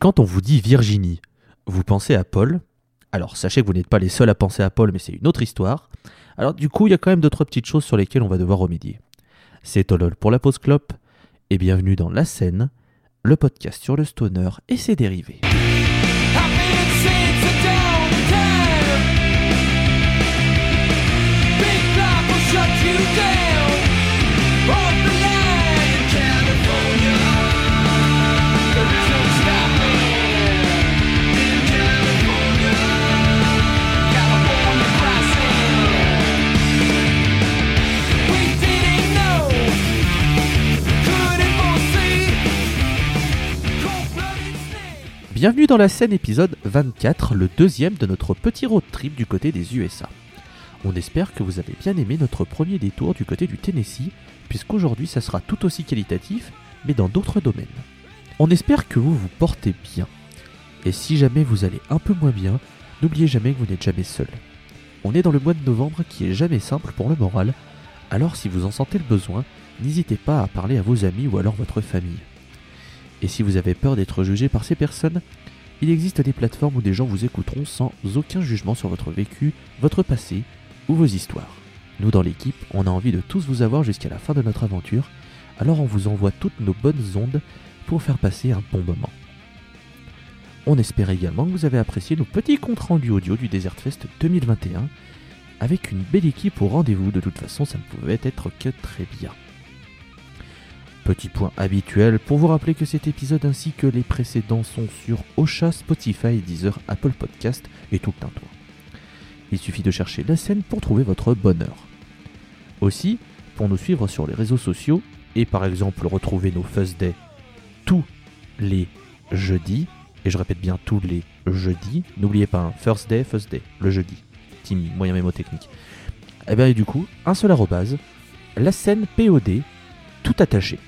Quand on vous dit Virginie, vous pensez à Paul, alors sachez que vous n'êtes pas les seuls à penser à Paul, mais c'est une autre histoire. Alors du coup, il y a quand même d'autres petites choses sur lesquelles on va devoir remédier. C'est Tolol pour la pause clope, et bienvenue dans La Scène, le podcast sur le stoner et ses dérivés. Bienvenue dans la scène épisode 24, le deuxième de notre petit road trip du côté des USA. On espère que vous avez bien aimé notre premier détour du côté du Tennessee, puisqu'aujourd'hui ça sera tout aussi qualitatif, mais dans d'autres domaines. On espère que vous vous portez bien. Et si jamais vous allez un peu moins bien, n'oubliez jamais que vous n'êtes jamais seul. On est dans le mois de novembre qui est jamais simple pour le moral, alors si vous en sentez le besoin, n'hésitez pas à parler à vos amis ou alors votre famille. Et si vous avez peur d'être jugé par ces personnes, il existe des plateformes où des gens vous écouteront sans aucun jugement sur votre vécu, votre passé ou vos histoires. Nous dans l'équipe, on a envie de tous vous avoir jusqu'à la fin de notre aventure, alors on vous envoie toutes nos bonnes ondes pour faire passer un bon moment. On espère également que vous avez apprécié nos petits comptes rendus audio du Desert Fest 2021, avec une belle équipe au rendez-vous, de toute façon ça ne pouvait être que très bien. Petit point habituel pour vous rappeler que cet épisode ainsi que les précédents sont sur Ocha, Spotify, Deezer, Apple Podcast et tout un tour. Il suffit de chercher la scène pour trouver votre bonheur. Aussi, pour nous suivre sur les réseaux sociaux et par exemple retrouver nos Fuzz Day tous les jeudis, et je répète bien tous les jeudis, n'oubliez pas un First Day, First Day, le jeudi, team moyen mémotechnique. Et eh bien et du coup, un seul arrobase, la scène POD, tout attaché.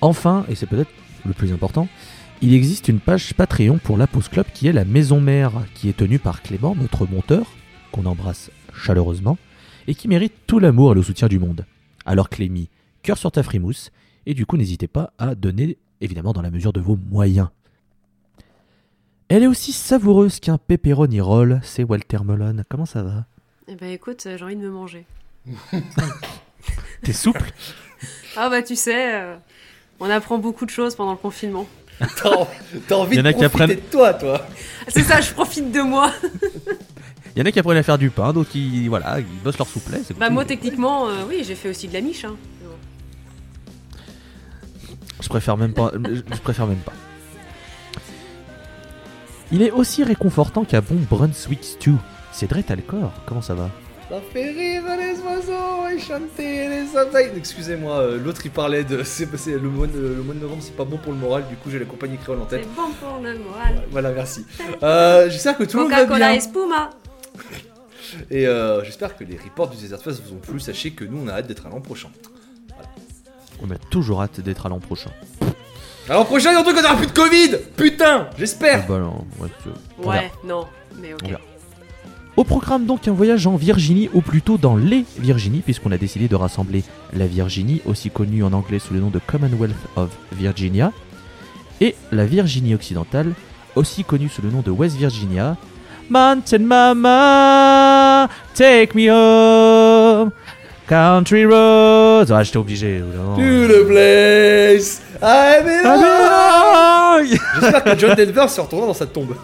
Enfin, et c'est peut-être le plus important, il existe une page Patreon pour la Pause Club qui est la maison mère, qui est tenue par Clément, notre monteur, qu'on embrasse chaleureusement, et qui mérite tout l'amour et le soutien du monde. Alors Clémy, cœur sur ta frimousse, et du coup n'hésitez pas à donner, évidemment dans la mesure de vos moyens. Elle est aussi savoureuse qu'un pepperoni roll, c'est Walter Melon. Comment ça va? Eh ben écoute, j'ai envie de me manger. T'es souple? Ah bah tu sais, euh, on apprend beaucoup de choses pendant le confinement. T'as envie de profiter de toi, toi. C'est ça, je profite de moi. Il y en a qui apprennent à faire du pain, d'autres qui, voilà, ils bossent leur souplesse. Bah moi techniquement, euh, oui, j'ai fait aussi de la miche. Hein. Je préfère même pas. je préfère même pas. Il est aussi réconfortant qu'un bon Brunswick Stew. C'est Dre Alcor, comment ça va? Ça fait rire les oiseaux et chanter les abeilles. Excusez-moi, euh, l'autre il parlait de. C'est, le, mois de, le mois de novembre, c'est pas bon pour le moral, du coup j'ai la compagnie créole en tête. C'est bon pour le moral. voilà, merci. Euh, j'espère que tout le monde va bien. Coca-Cola Espuma. Et euh, j'espère que les reports du Desert Fest vous ont plu. Sachez que nous on a hâte d'être à l'an prochain. On a toujours hâte d'être à l'an prochain. À l'an prochain, il y a un truc qu'on aura plus de Covid Putain J'espère ah bah non, ouais, ouais non, mais ok. Au programme donc un voyage en Virginie, ou plutôt dans les Virginies, puisqu'on a décidé de rassembler la Virginie, aussi connue en anglais sous le nom de Commonwealth of Virginia, et la Virginie occidentale, aussi connue sous le nom de West Virginia. Mountain Mama, take me home, country roads. Ah, j'étais obligé. To the place I belong. J'espère que John Denver se retournera dans sa tombe.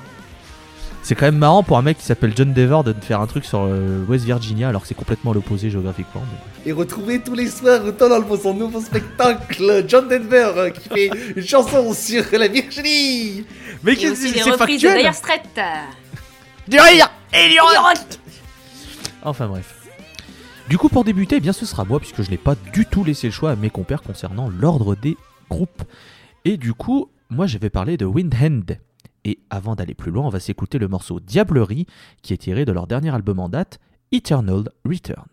C'est quand même marrant pour un mec qui s'appelle John Dever de faire un truc sur euh, West Virginia alors que c'est complètement l'opposé géographiquement. Et retrouver tous les soirs Donald pour son nouveau spectacle, John Denver euh, qui fait une chanson sur la Virginie. Mais qui c'est factuel. De Strait. Du rire et du Enfin bref. Du coup pour débuter, eh bien ce sera moi puisque je n'ai pas du tout laissé le choix à mes compères concernant l'ordre des groupes. Et du coup, moi je vais parler de Windhand. Et avant d'aller plus loin, on va s'écouter le morceau Diablerie qui est tiré de leur dernier album en date, Eternal Return.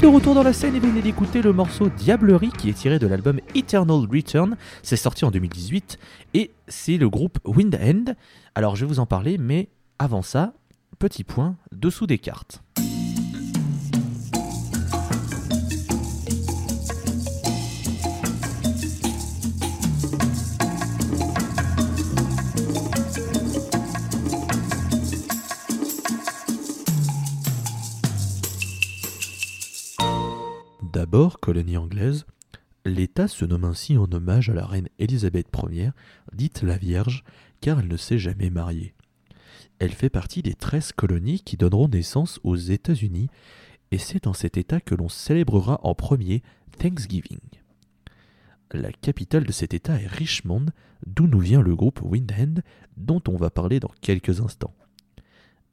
De retour dans la scène et venez d'écouter le morceau Diablerie qui est tiré de l'album Eternal Return. C'est sorti en 2018 et c'est le groupe Wind End. Alors je vais vous en parler, mais avant ça, petit point dessous des cartes. D'abord colonie anglaise, l'État se nomme ainsi en hommage à la reine Élisabeth Ier, dite la Vierge, car elle ne s'est jamais mariée. Elle fait partie des 13 colonies qui donneront naissance aux États-Unis, et c'est dans cet État que l'on célébrera en premier Thanksgiving. La capitale de cet État est Richmond, d'où nous vient le groupe Windhand, dont on va parler dans quelques instants.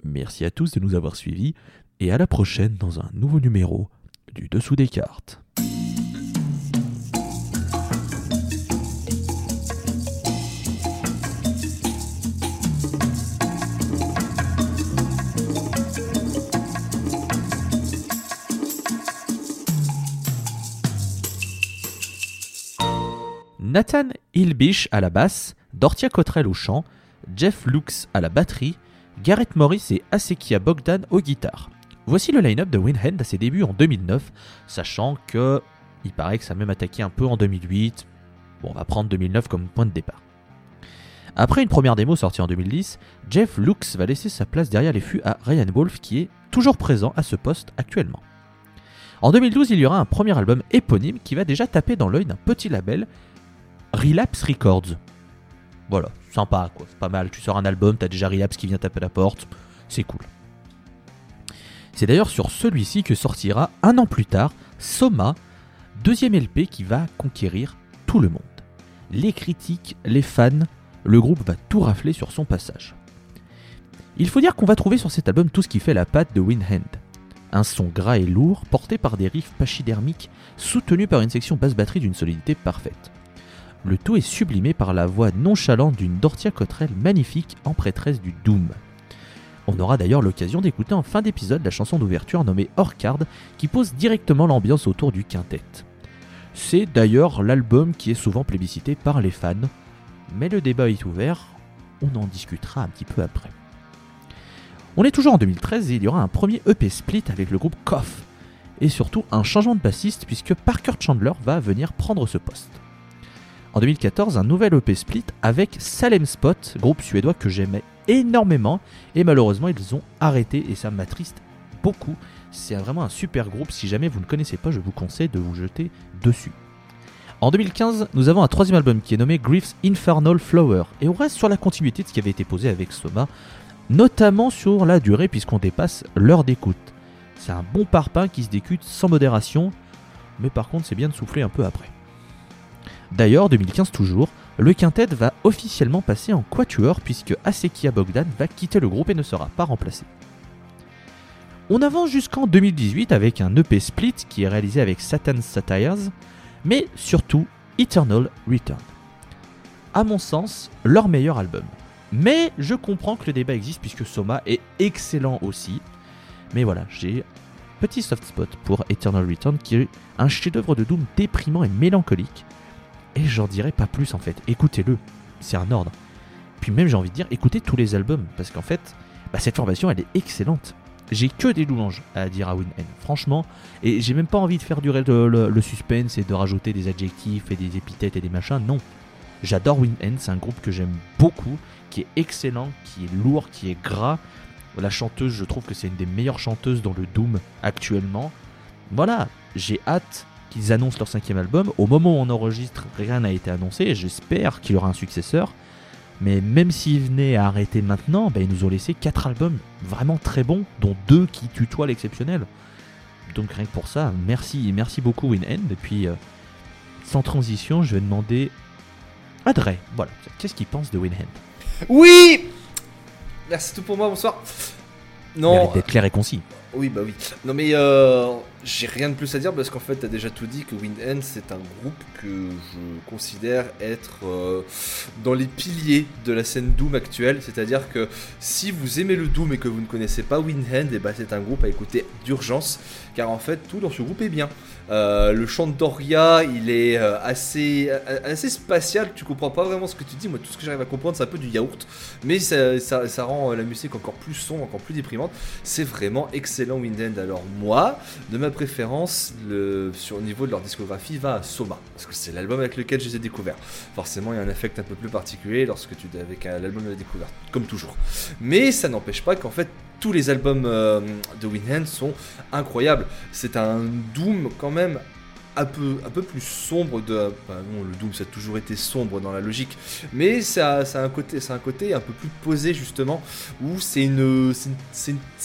Merci à tous de nous avoir suivis, et à la prochaine dans un nouveau numéro du dessous des cartes. Nathan Hilbish à la basse, Dortia Cottrell au chant, Jeff Lux à la batterie, Garrett Morris et Asekia Bogdan aux guitares. Voici le line-up de Windhand à ses débuts en 2009, sachant que il paraît que ça a même attaqué un peu en 2008. Bon, on va prendre 2009 comme point de départ. Après une première démo sortie en 2010, Jeff Lux va laisser sa place derrière les fûts à Ryan Wolf qui est toujours présent à ce poste actuellement. En 2012, il y aura un premier album éponyme qui va déjà taper dans l'œil d'un petit label, Relapse Records. Voilà, sympa quoi, c'est pas mal. Tu sors un album, t'as déjà Relapse qui vient taper la porte, c'est cool. C'est d'ailleurs sur celui-ci que sortira un an plus tard Soma, deuxième LP qui va conquérir tout le monde. Les critiques, les fans, le groupe va tout rafler sur son passage. Il faut dire qu'on va trouver sur cet album tout ce qui fait la patte de Windhand. Un son gras et lourd, porté par des riffs pachydermiques, soutenus par une section basse batterie d'une solidité parfaite. Le tout est sublimé par la voix nonchalante d'une Dortia Cottrell magnifique en prêtresse du Doom. On aura d'ailleurs l'occasion d'écouter en fin d'épisode la chanson d'ouverture nommée Orcard qui pose directement l'ambiance autour du quintet. C'est d'ailleurs l'album qui est souvent plébiscité par les fans, mais le débat est ouvert, on en discutera un petit peu après. On est toujours en 2013 et il y aura un premier EP split avec le groupe Koff, et surtout un changement de bassiste puisque Parker Chandler va venir prendre ce poste. En 2014, un nouvel EP split avec Salem Spot, groupe suédois que j'aimais énormément et malheureusement ils ont arrêté et ça m'attriste beaucoup. C'est vraiment un super groupe, si jamais vous ne connaissez pas, je vous conseille de vous jeter dessus. En 2015, nous avons un troisième album qui est nommé Grief's Infernal Flower et on reste sur la continuité de ce qui avait été posé avec Soma, notamment sur la durée puisqu'on dépasse l'heure d'écoute. C'est un bon parpaing qui se décute sans modération, mais par contre c'est bien de souffler un peu après. D'ailleurs, 2015 toujours, le quintet va officiellement passer en quatuor puisque Asekia Bogdan va quitter le groupe et ne sera pas remplacé. On avance jusqu'en 2018 avec un EP split qui est réalisé avec Satan Satires, mais surtout Eternal Return. À mon sens, leur meilleur album. Mais je comprends que le débat existe puisque Soma est excellent aussi. Mais voilà, j'ai petit soft spot pour Eternal Return qui est un chef-d'œuvre de Doom déprimant et mélancolique et j'en dirai pas plus en fait. Écoutez-le, c'est un ordre. Puis même j'ai envie de dire, écoutez tous les albums, parce qu'en fait, bah, cette formation elle est excellente. J'ai que des louanges à dire à Winhen, franchement, et j'ai même pas envie de faire durer le, suspense et de rajouter des adjectifs et des épithètes et des machins, non. J'adore Winhen, c'est un groupe que j'aime beaucoup, qui est excellent, qui est lourd, qui est gras. La chanteuse, je trouve que c'est une des meilleures chanteuses dans le Doom actuellement. Voilà, j'ai hâte qu'ils annoncent leur cinquième album. Au moment où on enregistre, rien n'a été annoncé. J'espère qu'il y aura un successeur. Mais même s'ils venaient à arrêter maintenant, ben, ils nous ont laissé quatre albums vraiment très bons, dont deux qui tutoient l'exceptionnel. Donc rien que pour ça, merci, merci beaucoup WinEnd. Et puis, euh, sans transition, je vais demander à Dre, voilà, qu'est-ce qu'il pense de WinEnd Oui Merci tout pour moi, bonsoir. Non. d'être clair et concis. Oui, bah oui. Non, mais euh, j'ai rien de plus à dire parce qu'en fait, t'as déjà tout dit que Wind End, c'est un groupe que je considère être euh, dans les piliers de la scène Doom actuelle. C'est-à-dire que si vous aimez le Doom et que vous ne connaissez pas Wind End, et bah, c'est un groupe à écouter d'urgence car en fait, tout dans ce groupe est bien. Euh, le chant de Doria, il est euh, assez, assez spatial. Tu comprends pas vraiment ce que tu dis. Moi, tout ce que j'arrive à comprendre, c'est un peu du yaourt. Mais ça, ça- ça rend la musique encore plus sombre, encore plus déprimante. C'est vraiment excellent, Windend. Alors, moi, de ma préférence, le, sur, au niveau de leur discographie, va à Soma. Parce que c'est l'album avec lequel je les ai découverts. Forcément, il y a un affect un peu plus particulier lorsque tu avec un- l'album de la découverte, comme toujours. Mais ça n'empêche pas qu'en fait, tous les albums euh, de Windhand sont incroyables. C'est un Doom quand même un peu, un peu plus sombre de. le Doom ça a toujours été sombre dans la logique, mais ça, a un côté, un côté un peu plus posé justement, où c'est une,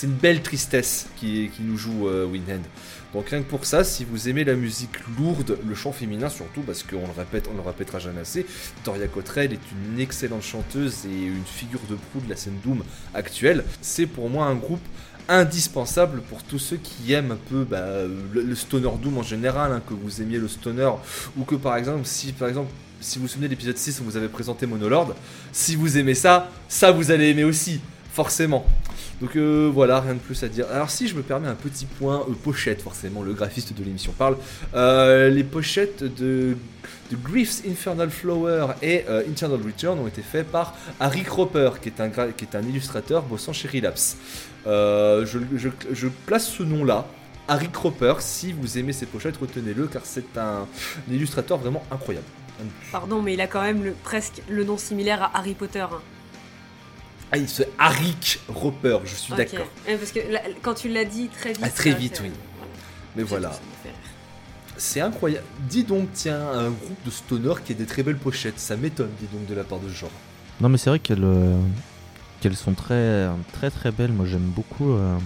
une belle tristesse qui, qui nous joue euh, Windhand. Donc rien que pour ça, si vous aimez la musique lourde, le chant féminin surtout, parce qu'on le répète, on le répétera jamais assez, Toria Cottrell est une excellente chanteuse et une figure de proue de la scène Doom actuelle. C'est pour moi un groupe indispensable pour tous ceux qui aiment un peu bah, le, le stoner doom en général, hein, que vous aimiez le stoner, ou que par exemple, si par exemple, si vous vous souvenez de l'épisode 6 où vous avez présenté Monolord, si vous aimez ça, ça vous allez aimer aussi, forcément. Donc euh, voilà, rien de plus à dire. Alors si je me permets un petit point euh, pochette, forcément, le graphiste de l'émission parle. Euh, les pochettes de, de Infernal Flower et euh, Internal Return ont été faits par Harry Cropper, qui est un, illustrateur bossant chez Relapse. Je, place ce nom-là, Harry Cropper, si vous aimez ces pochettes, retenez-le, car c'est un, illustrateur vraiment incroyable. Pardon, mais il a quand même presque le nom similaire à Harry Potter. hein. Ah, il se Harry Roper, je suis d'accord. Ouais, parce que là, quand tu l'as dit très vite. Ah, très vite, oui. Mais voilà. C'est incroyable. Dis donc, tiens, un groupe de stoner qui a des très belles pochettes. Ça m'étonne, dis donc, de la part de ce genre. Non, mais c'est vrai qu'elles euh, qu'elles sont très, très très belles. Moi, j'aime beaucoup. euh,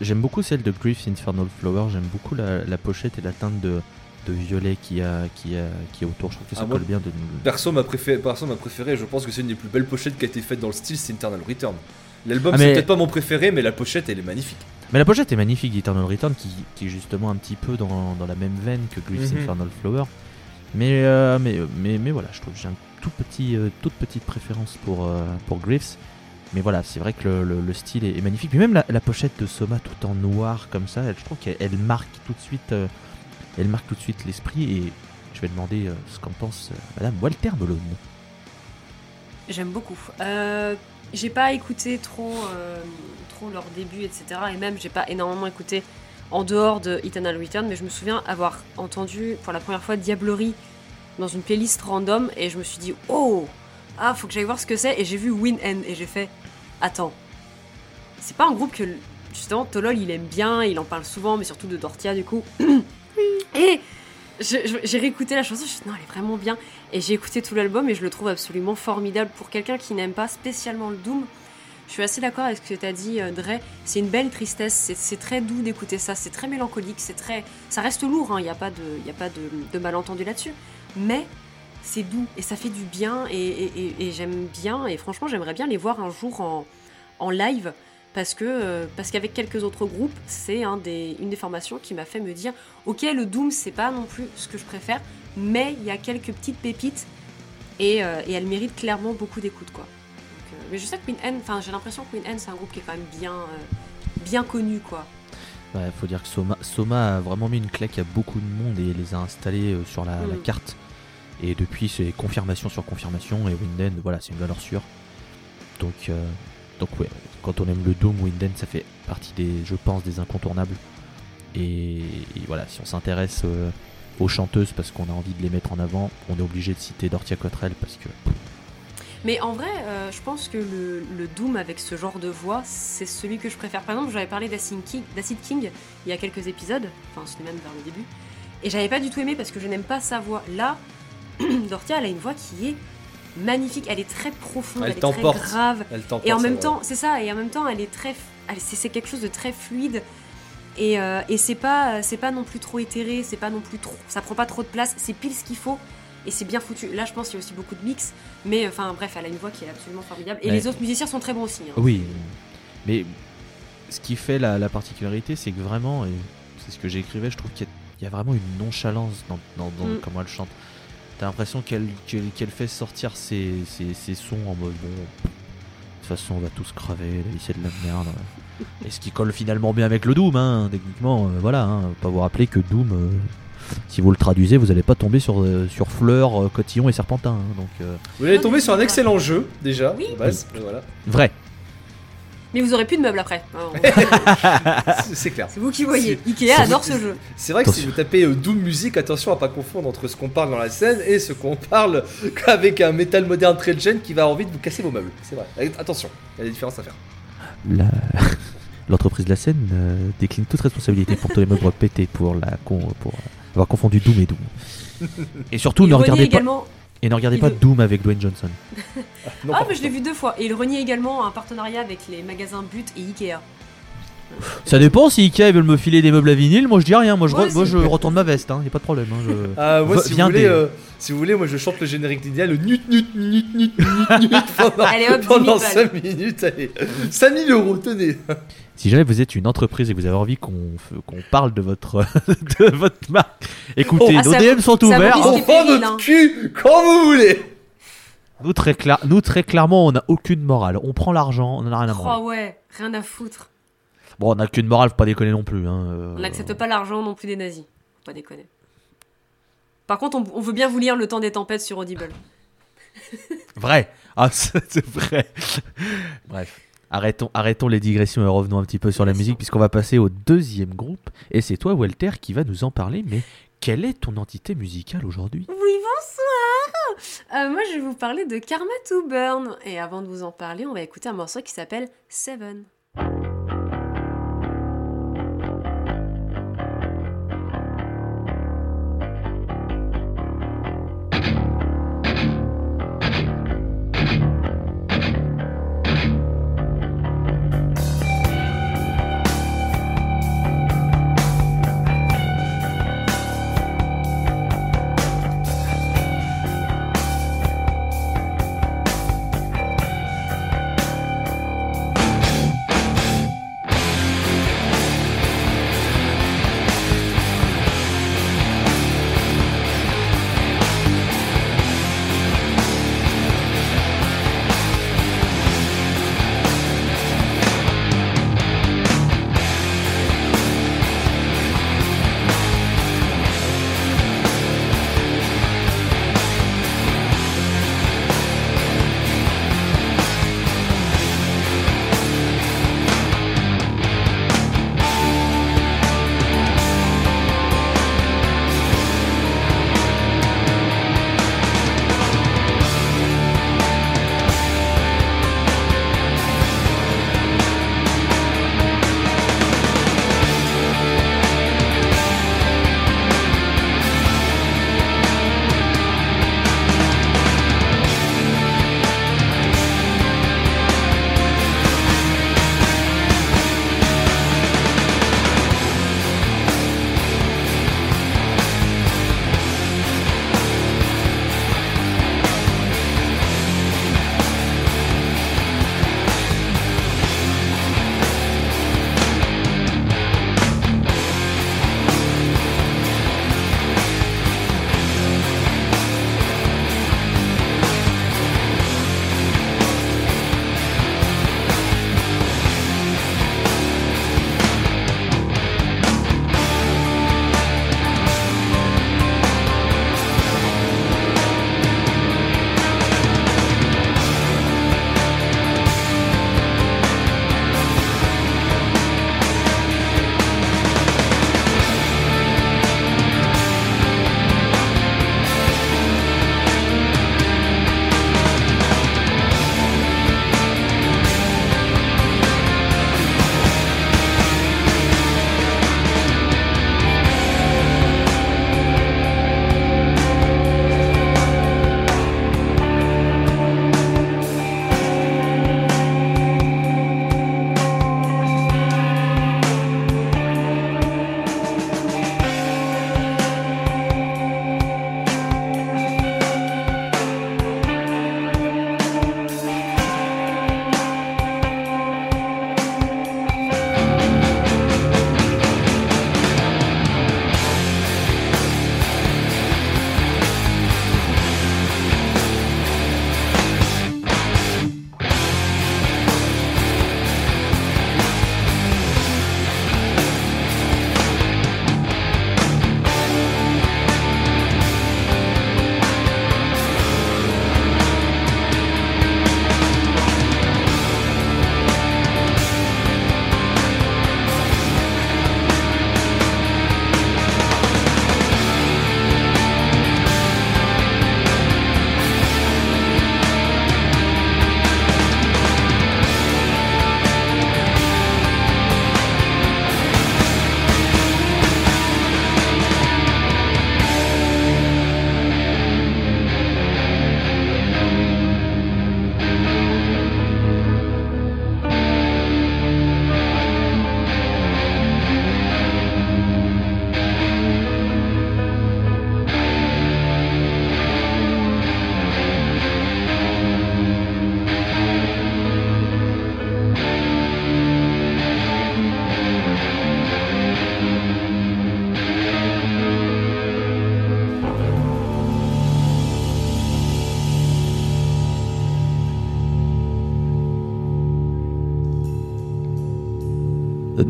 J'aime beaucoup celle de Grief Infernal Flower. J'aime beaucoup la, la pochette et la teinte de, de violet qui a, qui a, qui est autour. Je trouve que ça Ah, moi- colle bien. De... Perso, ma préférée, perso, ma préférée, je pense que c'est une des plus belles pochettes qui a été faite dans le style, c'est Internal Return. L'album, Ah, c'est mais- peut-être pas mon préféré, mais la pochette, elle est magnifique. Mais la pochette est magnifique d'Eternal Return, qui, qui est justement un petit peu dans, dans la même veine que Grief's Mhm. Infernal Flower. Mais, euh, mais, mais, mais voilà, je trouve que j'ai une tout petit, euh, toute petite préférence pour, euh, pour Grief's. Mais voilà, c'est vrai que le, le- le style est, est magnifique. Puis même la, la pochette de Soma tout en noir comme ça, elle- je trouve qu'elle elle marque tout de suite, euh, elle marque tout de suite l'esprit. Et je vais demander euh, ce qu'en pense euh, Madame Walter Melone. J'aime beaucoup. Euh, j'ai pas écouté trop, trop leur début, etc. Et même, j'ai pas énormément écouté en dehors de Eternal Return, mais je me souviens avoir entendu pour la première fois Diablerie dans une playlist random et je me suis dit, oh, ah, faut que j'aille voir ce que c'est. Et j'ai vu Win End et j'ai fait, attends, c'est pas un groupe que justement Tolol il aime bien, il en parle souvent, mais surtout de Dortia du coup. et j'ai réécouté la chanson, je me suis dit, non, elle est vraiment bien. Et j'ai écouté tout l'album et je le trouve absolument formidable. Pour quelqu'un qui n'aime pas spécialement le Doom, je suis assez d'accord avec ce que tu as dit, euh, Dre. C'est une belle tristesse, c'est- très doux d'écouter ça, c'est très mélancolique, c'est très... ça reste lourd, il n'y a pas de, y a pas de, malentendu là-dessus. Mais c'est doux et ça fait du bien et- et j'aime bien. Et franchement, j'aimerais bien les voir un jour en, en live parce que euh, parce qu'avec quelques autres groupes, c'est un des, une des formations qui m'a fait me dire ok, le Doom, c'est pas non plus ce que je préfère, mais il y a quelques petites pépites et, euh, et elle mérite clairement beaucoup d'écoute quoi. Donc, euh, mais je sais que Queen N, enfin j'ai l'impression que Queen N c'est un groupe qui est quand même bien euh, bien connu quoi. Il faut dire que Soma, Soma a vraiment mis une claque à beaucoup de monde et les a installés sur la, la Mm. carte. Et depuis, c'est confirmation sur confirmation. Et Winden, voilà, c'est une valeur sûre. Donc, donc ouais, quand on aime le Doom, Winden, ça fait partie des, je pense, des incontournables. Et, voilà, si on s'intéresse euh, aux chanteuses parce qu'on a envie de les mettre en avant, on est obligé de citer Dortia Cottrell parce que Mais en vrai, euh, je pense que le, Doom avec ce genre de voix, c'est celui que je préfère. Par exemple, j'avais parlé d'Acid King, King il y a quelques épisodes, enfin c'était même vers le début, et j'avais pas du tout aimé parce que je n'aime pas sa voix. Là, Dortia, elle a une voix qui est magnifique, elle est très profonde, Elle elle, est très grave, Elle et en même temps, c'est ça, et en même temps, elle est très, c'est quelque chose de très fluide. Et, euh, et c'est pas, c'est pas non plus trop éthéré, c'est pas non plus trop, ça prend pas trop de place, c'est pile ce qu'il faut et c'est bien foutu. Là, je pense qu'il y a aussi beaucoup de mix, mais enfin bref, elle a une voix qui est absolument formidable et Ouais. les autres musiciens sont très bons aussi. hein. oui. Mais ce qui fait la, la particularité, c'est que vraiment, et c'est ce que j'écrivais, je trouve qu'il y, a- il y a vraiment une nonchalance dans, dans- dans Mm. comment elle chante. T'as l'impression qu'elle fait sortir ses, ses- ses sons en mode bon. De toute façon, on va tous crever, la vie c'est de la merde. Et ce qui colle finalement bien avec le Doom, hein, techniquement, euh, voilà. Hein, faut pas vous rappeler que Doom, euh, si vous le traduisez, vous allez pas tomber sur, euh, sur Fleur, euh, Cotillon et Serpentin. hein, donc, euh, Vous allez tomber sur un excellent jeu déjà. Oui. de base, et voilà. vrai. Mais vous aurez plus de meubles après. Alors, C'est- clair. c'est vous qui voyez. Ikea adore ce jeu. C'est vrai que si vous tapez euh, Doom Music, attention à pas confondre entre ce qu'on parle dans la scène et ce qu'on parle avec un métal moderne très gen qui va avoir envie de vous casser vos meubles. C'est vrai. Attention, il y a des différences à faire. La- L'entreprise de la scène euh, décline toute responsabilité pour tous les meubles pétés pour, la con- pour avoir confondu Doom et Doom. Et surtout, ne regardez pas, également. Et ne regardez il pas veut- Doom avec Dwayne Johnson. Non, Ah, par mais je l'ai vu deux fois. Et il renie également un partenariat avec les magasins But et Ikea. Ça dépend si Ikea ils veulent me filer des meubles à vinyle, moi je dis rien, moi je, Moi re- moi, aussi. je retourne ma veste, hein, y a pas de problème. hein, je- Ah, moi, si vous, viens voulez, des- euh, si vous voulez, moi je chante le générique d'Idéal, le nut nut nut nut nut nut pendant, Allez, hop, 10 pendant 000 5 minutes. Allez, 5000 euros, tenez. Si jamais vous êtes une entreprise et que vous avez envie qu'on f- qu'on parle de votre, de votre marque, écoutez, Ah, nos ça DM sont ça ouverts. risque- On prend péril, notre hein. cul quand vous voulez. Nous très, cla- nous, très clairement, on n'a aucune morale. On prend l'argent, on en a rien à Oh branler. ouais, rien à foutre. Bon, on n'a qu'une morale, faut pas déconner non plus. Hein. euh, On n'accepte pas l'argent non plus des nazis. Faut pas déconner. Par contre, on, on veut bien vous lire Le temps des tempêtes sur Audible. Vrai. Ah, c'est vrai. Bref. Arrêtons, arrêtons les digressions et revenons un petit peu sur la musique puisqu'on va passer au deuxième groupe. Et c'est toi, Walter, qui va nous en parler. Mais quelle est ton entité musicale aujourd'hui? Oui, bonsoir Euh, Moi, je vais vous parler de Karma to Burn. Et avant de vous en parler, on va écouter un morceau qui s'appelle. Seven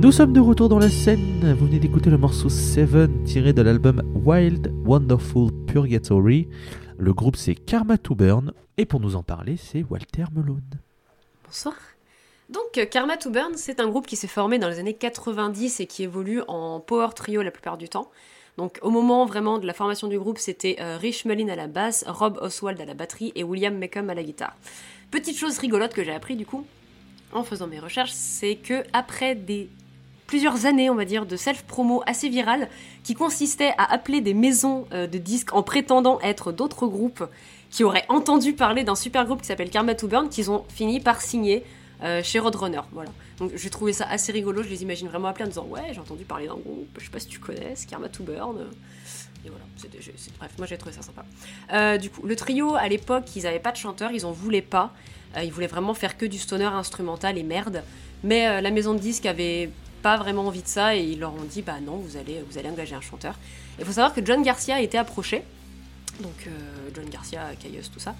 Nous sommes de retour dans la scène. Vous venez d'écouter le morceau Seven tiré de l'album Wild Wonderful Purgatory. Le groupe c'est Karma to Burn et pour nous en parler c'est Walter Melone. Bonsoir. Donc euh, Karma to Burn, c'est un groupe qui s'est formé dans les années 90 et qui évolue en power trio la plupart du temps. Donc au moment vraiment de la formation du groupe, c'était euh, Rich Mullin à la basse, Rob Oswald à la batterie et William Meckham à la guitare. Petite chose rigolote que j'ai appris du coup en faisant mes recherches, c'est que après des plusieurs années, on va dire, de self-promo assez virale, qui consistait à appeler des maisons euh, de disques en prétendant être d'autres groupes qui auraient entendu parler d'un super groupe qui s'appelle Karma to Burn, qu'ils ont fini par signer euh, chez Roadrunner. Voilà. Donc j'ai trouvé ça assez rigolo, je les imagine vraiment appeler en disant Ouais, j'ai entendu parler d'un groupe, je sais pas si tu connais, Karma to Burn. Et voilà, bref, moi j'ai trouvé ça sympa. Euh, du coup, le trio à l'époque, ils avaient pas de chanteur, ils en voulaient pas. ils voulaient vraiment faire que du stoner instrumental et merde. Mais la maison de disques avait pas vraiment envie de ça et ils leur ont dit bah non, vous allez, vous allez engager un chanteur. Il faut savoir que John Garcia a été approché, donc euh, John Garcia, Caius, tout ça.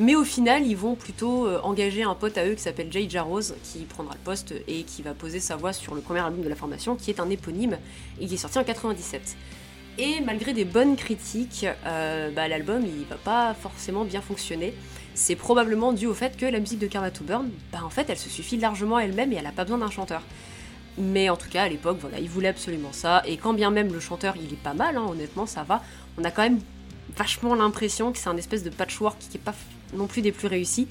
Mais au final, ils vont plutôt euh, engager un pote à eux qui s'appelle Jay Jarroz, qui prendra le poste et qui va poser sa voix sur le premier album de la formation, qui est un éponyme et qui est sorti en 97. Et malgré des bonnes critiques, euh, bah, l'album il va pas forcément bien fonctionner. C'est probablement dû au fait que la musique de Karma to Burn, bah, en fait, elle se suffit largement elle-même et elle a pas besoin d'un chanteur. Mais en tout cas, à l'époque, voilà, il voulait absolument ça. Et quand bien même le chanteur, il est pas mal, hein, honnêtement, ça va. On a quand même vachement l'impression que c'est un espèce de patchwork qui est pas non plus des plus réussis.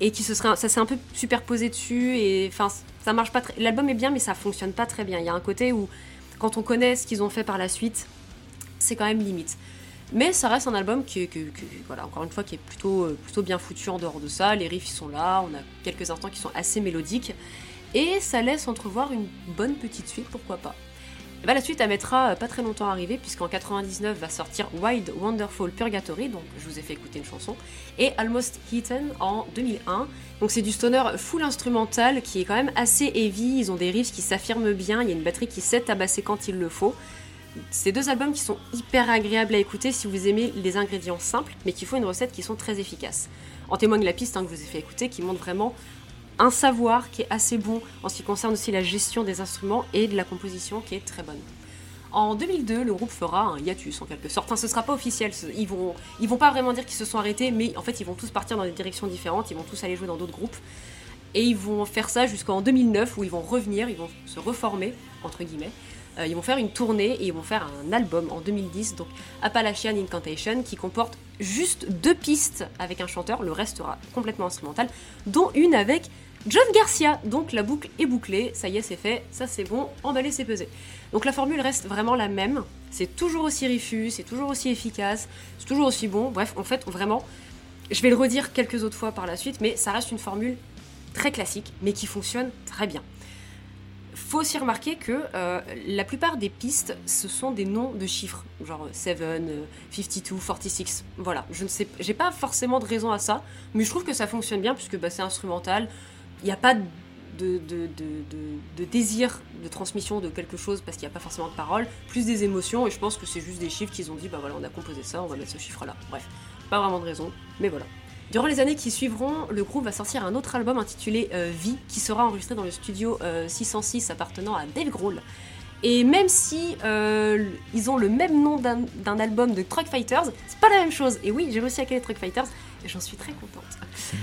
Et qui se serait, ça s'est un peu superposé dessus. Et enfin, ça marche pas très. L'album est bien, mais ça fonctionne pas très bien. Il y a un côté où, quand on connaît ce qu'ils ont fait par la suite, c'est quand même limite. Mais ça reste un album qui, voilà, encore une fois, qui est plutôt, euh, plutôt bien foutu en dehors de ça. Les riffs ils sont là, on a quelques instants qui sont assez mélodiques. Et ça laisse entrevoir une bonne petite suite, pourquoi pas. Bah, la suite, elle mettra pas très longtemps à arriver, puisqu'en 99 va sortir Wild Wonderful Purgatory, donc je vous ai fait écouter une chanson, et Almost Eaten en 2001. Donc c'est du stoner full instrumental qui est quand même assez heavy, ils ont des riffs qui s'affirment bien, il y a une batterie qui sait tabasser quand il le faut. C'est deux albums qui sont hyper agréables à écouter si vous aimez les ingrédients simples, mais qui font une recette qui sont très efficaces. En témoigne la piste hein, que je vous ai fait écouter, qui montre vraiment un savoir qui est assez bon en ce qui concerne aussi la gestion des instruments et de la composition qui est très bonne. En 2002, le groupe fera un hiatus en quelque sorte. Enfin, ce sera pas officiel. Ils vont, ils vont pas vraiment dire qu'ils se sont arrêtés, mais en fait, ils vont tous partir dans des directions différentes. Ils vont tous aller jouer dans d'autres groupes. Et ils vont faire ça jusqu'en 2009 où ils vont revenir, ils vont se reformer, entre guillemets. Euh, ils vont faire une tournée et ils vont faire un album en 2010, donc Appalachian Incantation, qui comporte juste deux pistes avec un chanteur, le reste sera complètement instrumental, dont une avec John Garcia, donc la boucle est bouclée, ça y est, c'est fait, ça c'est bon, emballé, c'est pesé. Donc la formule reste vraiment la même, c'est toujours aussi rifu, c'est toujours aussi efficace, c'est toujours aussi bon, bref, en fait, vraiment, je vais le redire quelques autres fois par la suite, mais ça reste une formule très classique, mais qui fonctionne très bien. Faut aussi remarquer que euh, la plupart des pistes, ce sont des noms de chiffres, genre 7, 52, 46. Voilà, je ne sais, j'ai pas forcément de raison à ça, mais je trouve que ça fonctionne bien puisque bah, c'est instrumental n'y a pas de, désir de transmission de quelque chose parce qu'il n'y a pas forcément de paroles, plus des émotions, et je pense que c'est juste des chiffres qu'ils ont dit, bah voilà, on a composé ça, on va mettre ce chiffre-là. Bref, pas vraiment de raison, mais voilà. Durant les années qui suivront, le groupe va sortir un autre album intitulé euh, Vie, qui sera enregistré dans le studio 606 euh, appartenant à Dave Grohl. Et même si euh, ils ont le même nom d'un album de Truck Fighters, c'est pas la même chose. Et oui, j'ai aussi à les Truck Fighters, j'en suis très contente.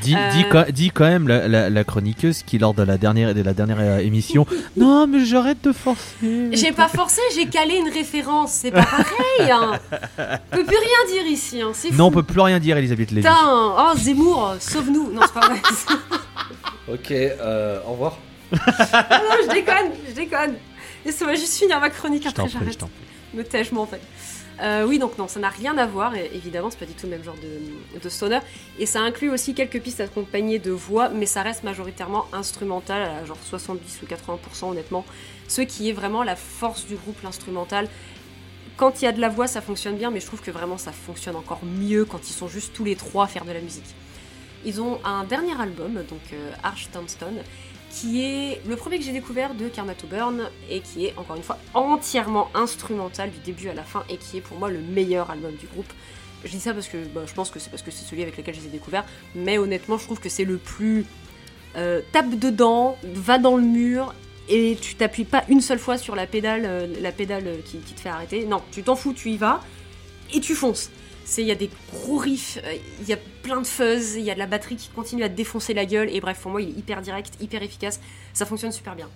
Dis, euh, quand, même la, chroniqueuse qui, lors de la dernière, de la dernière euh, émission, non, mais j'arrête de forcer. J'ai pas forcé, j'ai calé une référence, c'est pas pareil. Hein. On peut plus rien dire ici, hein, c'est Non, on peut plus rien dire, Elisabeth Lévy. Putain, oh Zemmour, sauve-nous. Non, c'est pas vrai. ok, euh, au revoir. non, je déconne, je déconne. Laisse-moi juste finir ma chronique après, j'arrête. Me tais, je m'en fais. Euh, oui, donc non, ça n'a rien à voir, évidemment, c'est pas du tout le même genre de, de. Et ça inclut aussi quelques pistes accompagnées de voix, mais ça reste majoritairement instrumental, genre 70 ou 80% honnêtement. Ce qui est vraiment la force du groupe, l'instrumental. Quand il y a de la voix, ça fonctionne bien, mais je trouve que vraiment ça fonctionne encore mieux quand ils sont juste tous les trois à faire de la musique. Ils ont un dernier album, donc euh, Arch Townstone, qui est le premier que j'ai découvert de Karma to Burn et qui est encore une fois entièrement instrumental du début à la fin et qui est pour moi le meilleur album du groupe. Je dis ça parce que bah, je pense que c'est parce que c'est celui avec lequel je les ai découverts, mais honnêtement je trouve que c'est le plus euh, tape dedans, va dans le mur et tu t'appuies pas une seule fois sur la pédale, euh, la pédale qui te fait arrêter. Non, tu t'en fous, tu y vas et tu fonces. Il y a des gros riffs, euh, il y a plein de fuzz, il y a de la batterie qui continue à défoncer la gueule et bref pour moi il est hyper direct, hyper efficace, ça fonctionne super bien.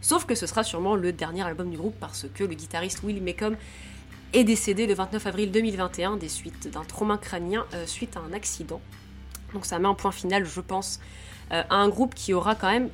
Sauf que ce sera sûrement le dernier album du groupe parce que le guitariste Will Macomb est décédé le 29 avril 2021 des suites d'un trauma crânien euh, suite à un accident. Donc ça met un point final, je pense, euh, à un groupe qui aura quand même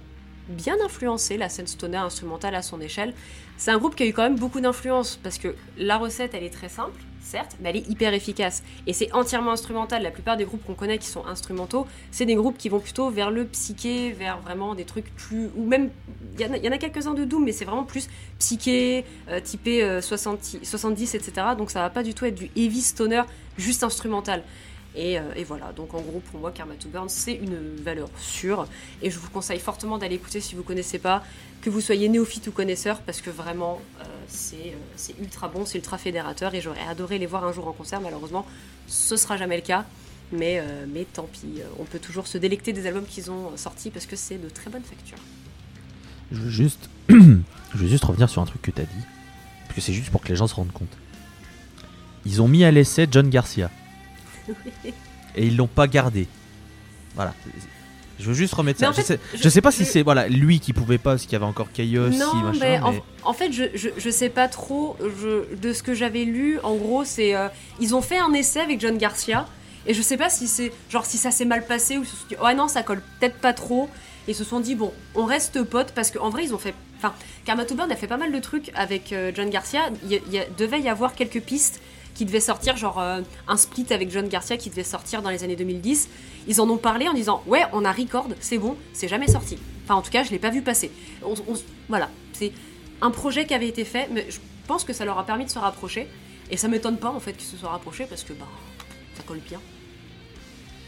bien influencé la scène stoner instrumentale à son échelle. C'est un groupe qui a eu quand même beaucoup d'influence parce que la recette elle est très simple, certes, mais elle est hyper efficace. Et c'est entièrement instrumental. La plupart des groupes qu'on connaît qui sont instrumentaux, c'est des groupes qui vont plutôt vers le psyché, vers vraiment des trucs plus. Ou même. Il y en a, quelques-uns de Doom, mais c'est vraiment plus psyché, euh, typé euh, 60 70, etc. Donc ça va pas du tout être du heavy stoner juste instrumental. Et, euh, et voilà, donc en gros pour moi Karma to Burn c'est une valeur sûre. Et je vous conseille fortement d'aller écouter si vous connaissez pas, que vous soyez néophyte ou connaisseur parce que vraiment euh, c'est euh, c'est ultra bon, c'est ultra fédérateur. Et j'aurais adoré les voir un jour en concert, malheureusement ce sera jamais le cas. Mais, mais tant pis, on peut toujours se délecter des albums qu'ils ont sortis parce que c'est de très bonne facture. Je veux juste, je veux juste revenir sur un truc que t'as dit, parce que c'est juste pour que les gens se rendent compte. Ils ont mis à l'essai John Garcia et ils l'ont pas gardé. Voilà. Je veux juste remettre Mais ça. en je, sais, je- je sais pas si c'est voilà lui qui pouvait pas, parce qu'il y avait encore Chaos, si non, machin. mais en, mais- en fait, je, je, sais pas trop. Je, de ce que j'avais lu, en gros, c'est. euh, ils ont fait un essai avec John Garcia. Et je sais pas si c'est. Genre, si ça s'est mal passé ou ils se sont dit, ouais, non, ça colle peut-être pas trop. Et ils se sont dit, bon, on reste potes parce qu'en vrai, ils ont fait. Enfin, Karma Burn a fait pas mal de trucs avec euh, John Garcia. Il y a- il y a- devait y avoir quelques pistes qui devaient sortir, genre euh, un split avec John Garcia qui devait sortir dans les années 2010. Ils en ont parlé en disant, ouais, on a record, c'est bon, c'est jamais sorti. Enfin, en tout cas, je l'ai pas vu passer. On- on- voilà, c'est un projet qui avait été fait, mais je pense que ça leur a permis de se rapprocher. Et ça m'étonne pas en fait qu'ils se soient rapprochés parce que bah ça colle bien.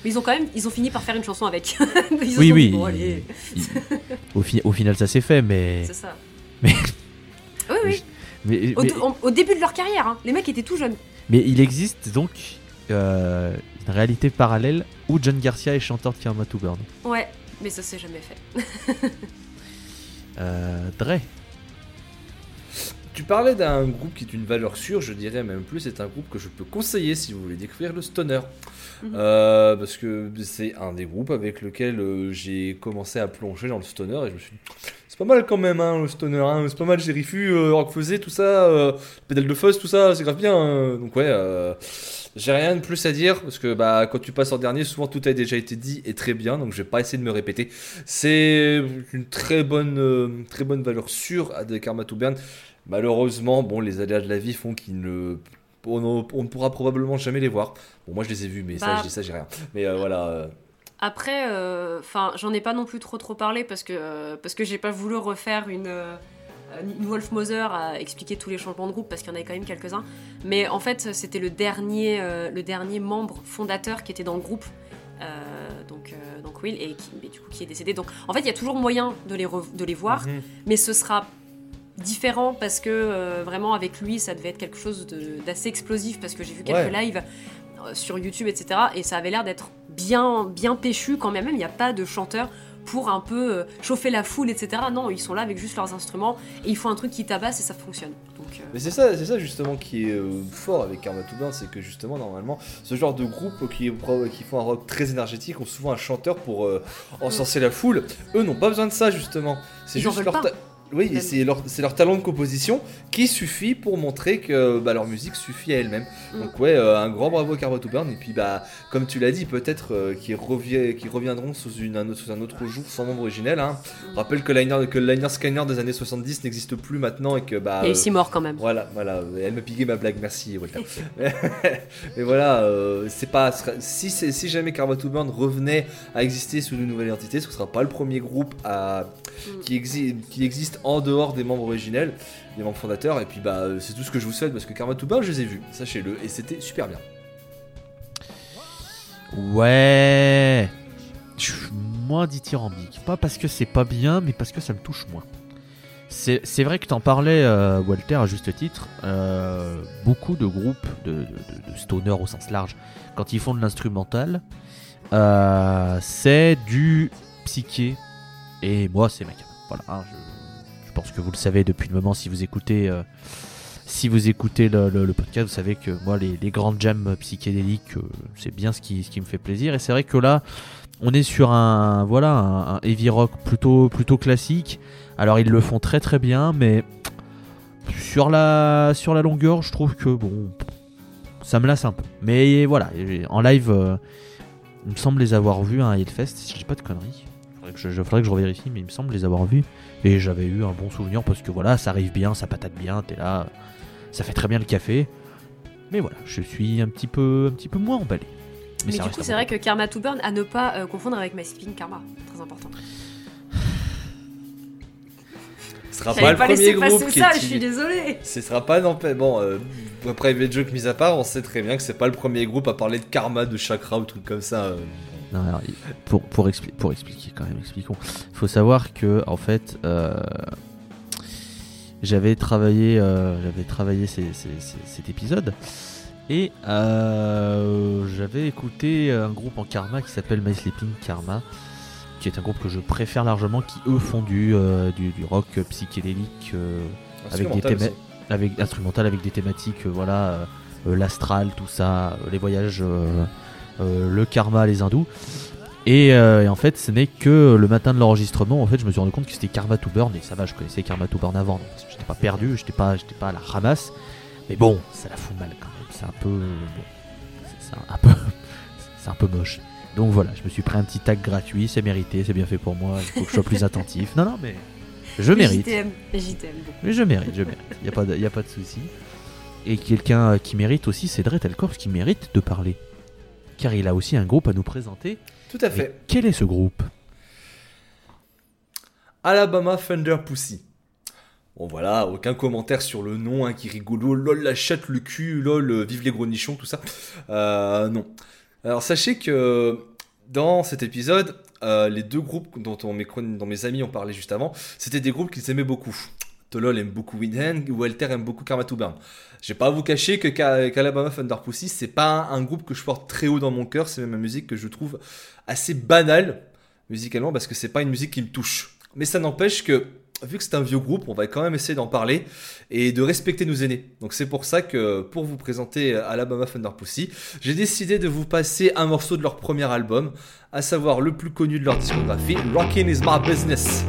Mais ils ont quand même, ils ont fini par faire une chanson avec. Ils Oui, oui. dit, bon, allez, il- au, fi- au final, ça s'est fait, mais. c'est ça. Mais- Oui, oui. Mais, Au, mais- au- au début de leur carrière, hein. les mecs étaient tout jeunes. Mais il existe donc euh, une réalité parallèle où John Garcia est chanteur de Karma to Burn. Ouais, mais ça s'est jamais fait. Euh, Dre. Tu parlais d'un groupe qui est une valeur sûre, je dirais même plus, c'est un groupe que je peux conseiller si vous voulez découvrir le stoner. Mhm. Euh, parce que c'est un des groupes avec lequel euh, j'ai commencé à plonger dans le stoner et je me suis dit, c'est pas mal quand même hein, le stoner, hein, c'est pas mal Gérifu, euh, Rock Faisait, tout ça, euh, pédale de fuzz, tout ça, c'est grave bien. hein. Donc ouais, euh, j'ai rien de plus à dire parce que bah, quand tu passes en dernier, souvent tout a déjà été dit et très bien, donc je vais pas essayer de me répéter. C'est une très bonne, très bonne valeur sûre à des Karma to Burn. Malheureusement, bon, les aléas de la vie font qu'ils ne. On, ne- on ne pourra probablement jamais les voir. Bon, moi je les ai vus, mais ça, Bah. ça, j'ai rien. Mais euh, voilà. euh, Après, enfin, j'en ai pas non plus trop trop parlé parce que euh, parce que j'ai pas voulu refaire une euh, une Wolf Mother à expliquer tous les changements de groupe parce qu'il y en avait quand même quelques-uns. Mais en fait, c'était le dernier euh, le dernier membre fondateur qui était dans le groupe. Euh, donc, euh, donc Will et qui, mais du coup qui est décédé. Donc en fait, il y a toujours moyen de les de les voir, mhm. mais ce sera différent parce que euh, vraiment avec lui ça devait être quelque chose d'assez explosif parce que j'ai vu quelques Ouais. lives euh, sur YouTube etc et ça avait l'air d'être bien bien péchu quand même il n'y a pas de chanteur pour un peu euh, chauffer la foule etc non ils sont là avec juste leurs instruments et ils font un truc qui tabasse et ça fonctionne donc euh, Mais c'est ça, c'est ça justement qui est euh, fort avec Karma to Burn, c'est que justement normalement ce genre de groupe qui, qui font un rock très énergétique ont souvent un chanteur pour encenser la foule. Eux n'ont pas besoin de ça justement. C'est juste leur Oui, et c'est leur, talent de composition qui suffit pour montrer que bah, leur musique suffit à elle-même. Mm. Donc ouais, euh, un grand bravo à to Burn. Et puis bah, comme tu l'as dit, peut-être euh, qu'ils revi- qu'ils reviendront sous, une, un, autre, sous un autre jour sans membre originel. Hein. Mm. Rappelle que, Liner, que le Liner Skyner des années 70 n'existe plus maintenant et que bah... euh, six morts quand même voilà, voilà, elle m'a piqué ma blague, merci Walter. Mais voilà, euh, c'est pas. Si, si jamais to Burn revenait à exister sous une nouvelle identité, ce sera pas le premier groupe à, Mm. qui, exi- qui existe en dehors des membres originels, des membres fondateurs. Et puis bah, euh, c'est tout ce que je vous souhaite parce que Karma to Burn, je les ai vus, sachez-le, et c'était super bien. Ouais. Moins dithyrambique. Pas parce que c'est pas bien, mais parce que ça me touche moins. C'est vrai que t'en parlais, euh, Walter, à juste titre. euh, beaucoup de groupes de, de, stoner au sens large, quand ils font de l'instrumental, c'est du psyché. Et moi, c'est ma. Voilà, hein, je pense que vous le savez depuis le moment si vous écoutez. euh, si vous écoutez le, podcast, vous savez que moi, les, grandes jams psychédéliques, euh, c'est bien ce qui, ce qui me fait plaisir. Et c'est vrai que là, on est sur un, voilà, un, un heavy rock plutôt, plutôt classique. Alors, ils le font très très bien, mais sur la, sur la longueur, je trouve que bon, ça me lasse un peu. Mais voilà, en live, euh, il me semble les avoir vus à un Hellfest, si je dis pas de conneries. Je, je- faudrait que je revérifie, mais il me semble les avoir vus. Et j'avais eu un bon souvenir parce que voilà, ça arrive bien, ça patate bien, t'es là, ça fait très bien le café. Mais voilà, je suis un petit peu, un petit peu moins emballé. Mais, ça du coup, c'est vrai que Karma to Burn à ne pas euh, confondre avec My Sleeping Karma. Très important. Ce sera pas le pas premier groupe passer qui ça, est je suis désolée. Ce sera pas non bon euh, private joke mis à part, on sait très bien que c'est pas le premier groupe à parler de karma, de chakra ou trucs comme ça. euh. Non, alors, pour, pour, expli- pour expliquer quand même, expliquons. Il faut savoir que en fait, euh, j'avais travaillé, euh, j'avais travaillé ces- ces- ces- cet épisode et euh, j'avais écouté un groupe en karma qui s'appelle My Sleeping Karma, qui est un groupe que je préfère largement, qui eux font du, du, du rock psychédélique. Avec des Instrumental thèmes- avec instrumental avec des thématiques voilà l'astral tout ça les voyages le karma les hindous. Et, euh, et en fait ce n'est que le matin de l'enregistrement en fait je me suis rendu compte que c'était Karma to Burn et ça va je connaissais Karma to Burn avant donc j'étais pas perdu j'étais pas j'étais pas à la ramasse. Mais bon ça la fout mal quand même. C'est un peu bon, c'est un, un peu c'est un peu moche. Donc voilà je me suis pris un petit tag gratuit c'est mérité c'est bien fait pour moi il faut que je sois plus attentif. Non non mais je mérite. Mais je mérite, je mérite. Il n'y a, pas de- y a pas de souci. Et quelqu'un euh, qui mérite aussi, c'est Dre Telkorps qui mérite de parler. Car il a aussi un groupe à nous présenter. Tout à fait. quel est ce groupe? Alabama Thunder Pussy. Bon voilà, aucun commentaire sur le nom hein, qui rigolo, lol la chatte, le cul, lol, euh, vive les gros nichons, tout ça. Euh, non. Alors sachez que dans cet épisode, euh, les deux groupes dont, on- mes, dont mes amis ont parlé juste avant, c'était des groupes qu'ils aimaient beaucoup. Tolol aime beaucoup Windhand, Walter aime beaucoup Karma to Burn. Je vais pas vous cacher que qu'Alabama Thunder Pussy, c'est pas un groupe que je porte très haut dans mon cœur, c'est même une musique que je trouve assez banale musicalement parce que c'est pas une musique qui me touche. Mais ça n'empêche que, vu que c'est un vieux groupe, on va quand même essayer d'en parler et de respecter nos aînés. Donc c'est pour ça que, pour vous présenter Alabama Thunder Pussy, j'ai décidé de vous passer un morceau de leur premier album, à savoir le plus connu de leur discographie, Rockin' is my business.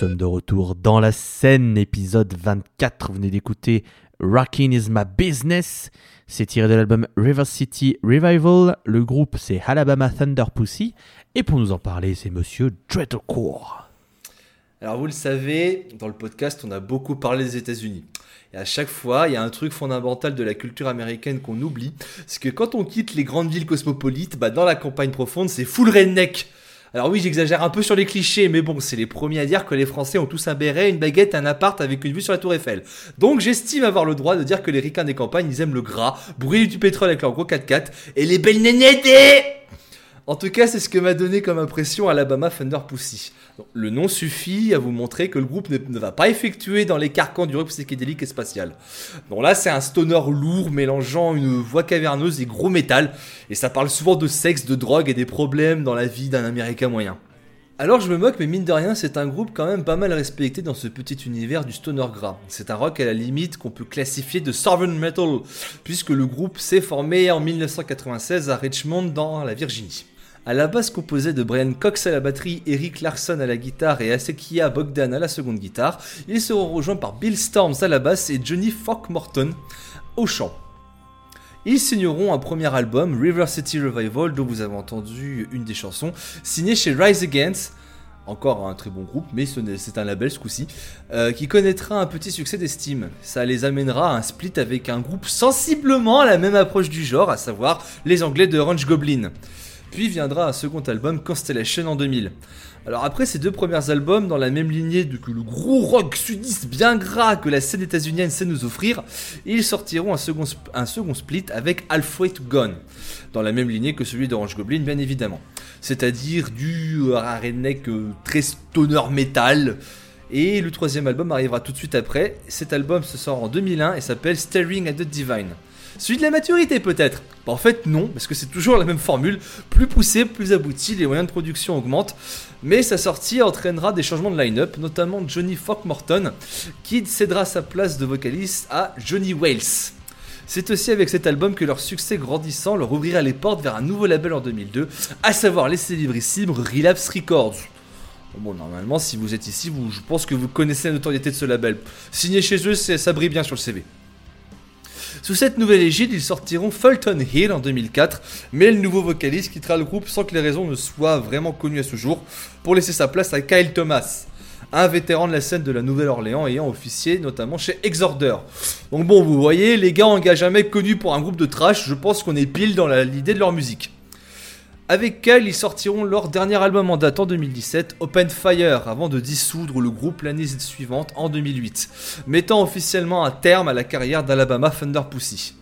Sommes de retour dans la scène, épisode 24. Vous venez d'écouter Rockin' is my business. C'est tiré de l'album River City Revival. Le groupe, c'est Alabama Thunder Pussy. Et pour nous en parler, c'est monsieur Dreadcore. Alors, vous le savez, dans le podcast, on a beaucoup parlé des États-Unis. Et à chaque fois, il y a un truc fondamental de la culture américaine qu'on oublie. C'est que quand on quitte les grandes villes cosmopolites, bah, dans la campagne profonde, c'est full redneck. Alors oui, j'exagère un peu sur les clichés, mais bon, c'est les premiers à dire que les Français ont tous un béret, une baguette, un appart avec une vue sur la tour Eiffel. Donc j'estime avoir le droit de dire que les ricains des campagnes, ils aiment le gras, brûler du pétrole avec leur gros 4x4, et les belles nénettes en tout cas, c'est ce que m'a donné comme impression Alabama Thunder Pussy. le nom suffit à vous montrer que le groupe ne, va pas effectuer dans les carcans du rock psychédélique et spatial. Donc là, c'est un stoner lourd mélangeant une voix caverneuse et gros métal, et ça parle souvent de sexe, de drogue et des problèmes dans la vie d'un Américain moyen. Alors je me moque, mais mine de rien, c'est un groupe quand même pas mal respecté dans ce petit univers du stoner gras. C'est un rock à la limite qu'on peut classifier de Southern Metal, puisque le groupe s'est formé en 1996 à Richmond dans la Virginie. À la base composée de Brian Cox à la batterie, Eric Larson à la guitare et Asekia Bogdan à la seconde guitare, ils seront rejoints par Bill Storms à la basse et Johnny Morton au chant. Ils signeront un premier album, River City Revival, dont vous avez entendu une des chansons, signé chez Rise Against, encore un très bon groupe, mais c'est un label ce coup-ci, euh, qui connaîtra un petit succès d'estime. Ça les amènera à un split avec un groupe sensiblement à la même approche du genre, à savoir les Anglais de Orange Goblin. Puis viendra un second album, Constellation, en 2000. Alors après ces deux premiers albums, dans la même lignée de que le gros rock sudiste bien gras que la scène états-unienne sait nous offrir, ils sortiront un second, split avec to Gone, dans la même lignée que celui d'Orange Goblin bien évidemment. C'est-à-dire du redneck très stoner metal, et le troisième album arrivera tout de suite après. Cet album se sort en 2001 et s'appelle Staring at the Divine. Celui de la maturité peut-être bah, En fait non, parce que c'est toujours la même formule, plus poussé, plus abouti, les moyens de production augmentent, mais sa sortie entraînera des changements de line-up, notamment Johnny Morton, qui cédera sa place de vocaliste à Johnny Wales. C'est aussi avec cet album que leur succès grandissant leur ouvrira les portes vers un nouveau label en 2002, à savoir les célébrissimes Relapse Records. Bon, normalement, si vous êtes ici, je pense que vous connaissez la notoriété de ce label. Signé chez eux, ça brille bien sur le CV. Sous cette nouvelle égide, ils sortiront Fulton Hill en 2004, mais le nouveau vocaliste quittera le groupe sans que les raisons ne soient vraiment connues à ce jour, pour laisser sa place à Kyle Thomas, un vétéran de la scène de la Nouvelle-Orléans ayant officié notamment chez Exorder. Donc bon, vous voyez, les gars engagent un mec connu pour un groupe de trash, je pense qu'on est pile dans l'idée de leur musique. Avec Kyle, ils sortiront leur dernier album en date en 2017, Open Fire, avant de dissoudre le groupe l'année suivante en 2008, mettant officiellement un terme à la carrière d'Alabama Thunder Pussy.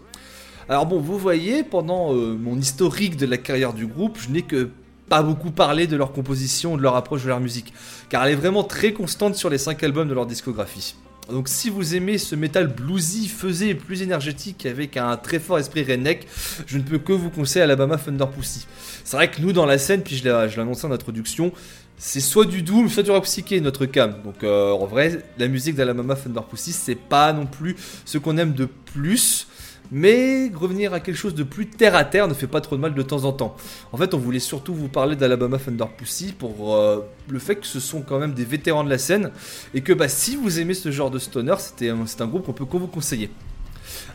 Alors bon, vous voyez, pendant euh, mon historique de la carrière du groupe, je n'ai que pas beaucoup parlé de leur composition, de leur approche de leur musique, car elle est vraiment très constante sur les 5 albums de leur discographie. Donc si vous aimez ce métal bluesy, faisé plus énergétique avec un très fort esprit redneck, je ne peux que vous conseiller Alabama Thunder Pussy. C'est vrai que nous dans la scène, puis je l'ai annoncé en introduction, c'est soit du doom, soit du rock psyché notre cam. Donc euh, en vrai, la musique d'Alabama Thunder Pussy, c'est pas non plus ce qu'on aime de plus. Mais revenir à quelque chose de plus terre à terre ne fait pas trop de mal de temps en temps. En fait, on voulait surtout vous parler d'Alabama Thunder Pussy pour euh, le fait que ce sont quand même des vétérans de la scène et que bah, si vous aimez ce genre de stoner, c'est un groupe qu'on peut vous conseiller.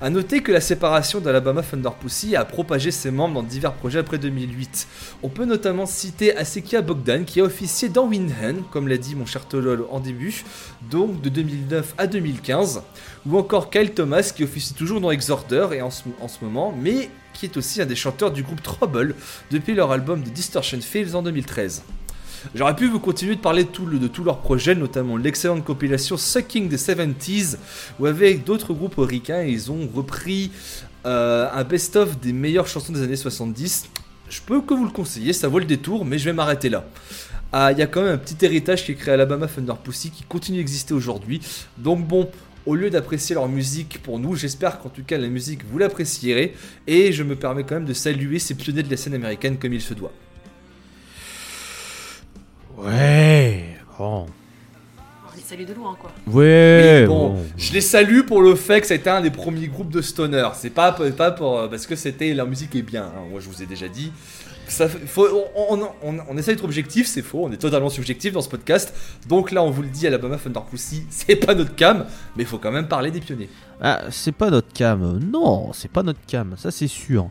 A noter que la séparation d'Alabama Thunder Pussy a propagé ses membres dans divers projets après 2008. On peut notamment citer Asekia Bogdan qui a officié dans Windhand, comme l'a dit mon cher Tolol en début, donc de 2009 à 2015, ou encore Kyle Thomas qui officie toujours dans Exorder et en ce, en ce moment, mais qui est aussi un des chanteurs du groupe Trouble depuis leur album The Distortion Fields en 2013. J'aurais pu vous continuer de parler de, tous leurs projets, notamment l'excellente compilation Sucking the 70s, où avec d'autres groupes ricains, ils ont repris euh, un best-of des meilleures chansons des années 70. Je peux que vous le conseiller, ça vaut le détour, mais je vais m'arrêter là. Ah, il y a quand même un petit héritage qui est créé à Alabama Thunder Pussy qui continue d'exister aujourd'hui. Donc bon, au lieu d'apprécier leur musique pour nous, j'espère qu'en tout cas la musique vous l'apprécierez et je me permets quand même de saluer ces pionniers de la scène américaine comme il se doit. Ouais, bon. On les salue de loin, quoi. Ouais, bon, Je les salue pour le fait que c'était un des premiers groupes de stoner. C'est pas, pas pour, parce que c'était leur musique est bien. Hein. Moi, je vous ai déjà dit. Ça, faut, on, on, on, on essaie d'être objectif, c'est faux, on est totalement subjectif dans ce podcast. Donc là, on vous le dit, Alabama Thunder Pussy, c'est pas notre cam, mais il faut quand même parler des pionniers. Ah, c'est pas notre cam. Non, c'est pas notre cam, ça c'est sûr.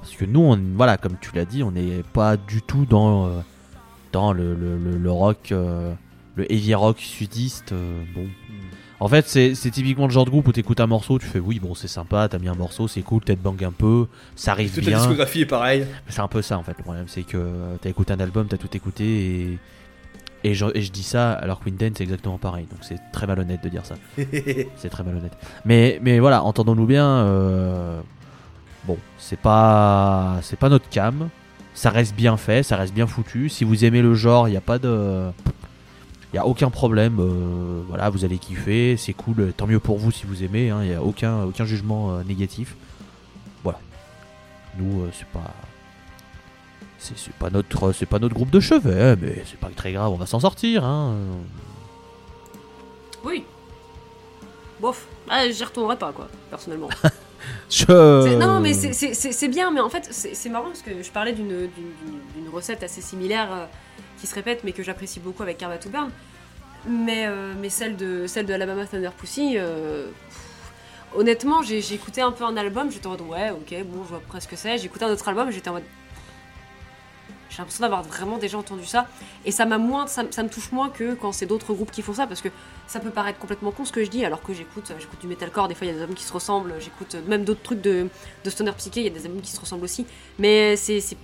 Parce que nous, on, voilà, comme tu l'as dit, on n'est pas du tout dans, euh, le, le, le- le rock, euh, le heavy rock sudiste. euh, bon. En fait, c'est typiquement le genre de groupe où t'écoutes un morceau, tu fais oui, bon, c'est sympa, t'as mis un morceau, c'est cool, tête bang un peu, ça arrive Toute la bien. discographie est pareille? C'est un peu ça en fait. Le problème, c'est que t'as écouté un album, t'as tout écouté et. Et je, et je dis ça alors que Winden c'est exactement pareil, donc c'est très malhonnête de dire ça. C'est très malhonnête. Mais, mais voilà, entendons-nous bien. euh, bon, c'est pas, c'est pas notre cam. Ça reste bien fait, ça reste bien foutu. Si vous aimez le genre, il n'y a pas de, il y a aucun problème. euh, voilà, vous allez kiffer, c'est cool. Tant mieux pour vous si vous aimez. Il n'y a aucun, aucun jugement euh, négatif. Voilà. Nous, euh, c'est pas, c'est c'est pas notre, c'est pas notre groupe de chevet, mais c'est pas très grave. On va s'en sortir. Hein. Oui. Bof. Ah, j'y retournerai pas, quoi, personnellement. Non, mais c'est- bien, mais en fait, c'est marrant parce que je parlais d'une recette assez similaire euh, qui se répète, mais que j'apprécie beaucoup avec Carva to Burn. Mais, euh, mais celle de, celle de Alabama Thunder Pussy, euh, honnêtement, j'ai écouté un peu un album, j'étais en mode ouais, ok, bon, je vois presque ce c'est. J'ai écouté un autre album, j'étais en mode. J'ai l'impression d'avoir vraiment déjà entendu ça. Et ça m'a moins, ça, me touche moins que quand c'est d'autres groupes qui font ça, parce que ça peut paraître complètement con ce que je dis, alors que j'écoute, j'écoute du metalcore, des fois il y a des albums qui se ressemblent, j'écoute même d'autres trucs de, de stoner psyché, il y a des albums qui se ressemblent aussi. Mais c'est-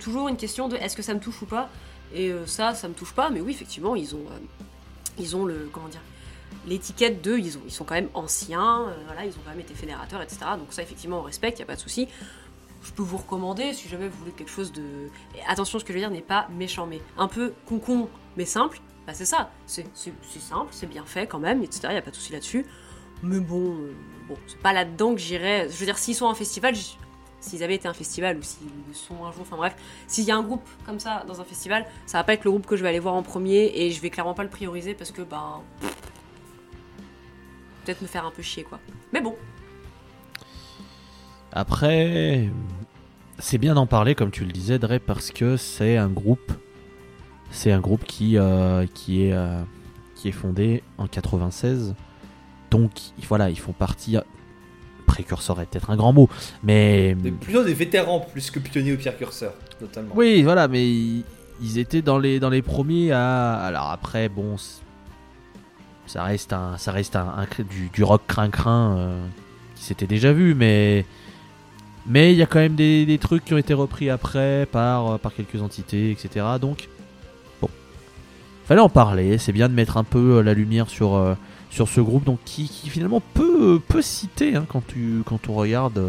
toujours une question de est-ce que ça me touche ou pas? Et euh, ça, ça me touche pas, mais oui, effectivement, ils ont, euh, ils ont le, comment dire, l'étiquette de, ils, ont, ils sont quand même anciens, euh, voilà, ils ont quand même été fédérateurs, etc. Donc ça, effectivement, on respecte, il y a pas de souci. Je peux vous recommander si jamais vous voulez quelque chose de. Attention, ce que je veux dire n'est pas méchant, mais un peu concon, mais simple. Bah c'est ça, c'est simple, c'est bien fait quand même, etc. Il n'y a pas de souci là-dessus. Mais bon, euh, bon c'est pas là-dedans que j'irais. Je veux dire, s'ils sont en festival, s'ils avaient été un festival ou s'ils sont un jour, enfin bref, s'il y a un groupe comme ça dans un festival, ça va pas être le groupe que je vais aller voir en premier et je vais clairement pas le prioriser parce que, ben. Peut-être me faire un peu chier quoi. Mais bon, Après, c'est bien d'en parler, comme tu le disais, Dre, parce que c'est un groupe, c'est un groupe qui, euh, qui, est, euh, qui est fondé en 96. Donc, voilà, ils font partie. Précurseur est peut-être un grand mot, mais. Mais plutôt des vétérans plus que pionniers ou précurseurs, notamment. Oui, voilà, mais ils, étaient dans les, dans les premiers à. Alors après, bon, ça reste un, ça reste un, du, du rock crin-crin euh, qui s'était déjà vu, mais mais il y a quand même des, trucs qui ont été repris après par, euh, par quelques entités, etc. Donc bon, fallait en parler. C'est bien de mettre un peu euh, la lumière sur euh, sur ce groupe, donc qui, finalement peut peut citer hein, quand tu quand on regarde.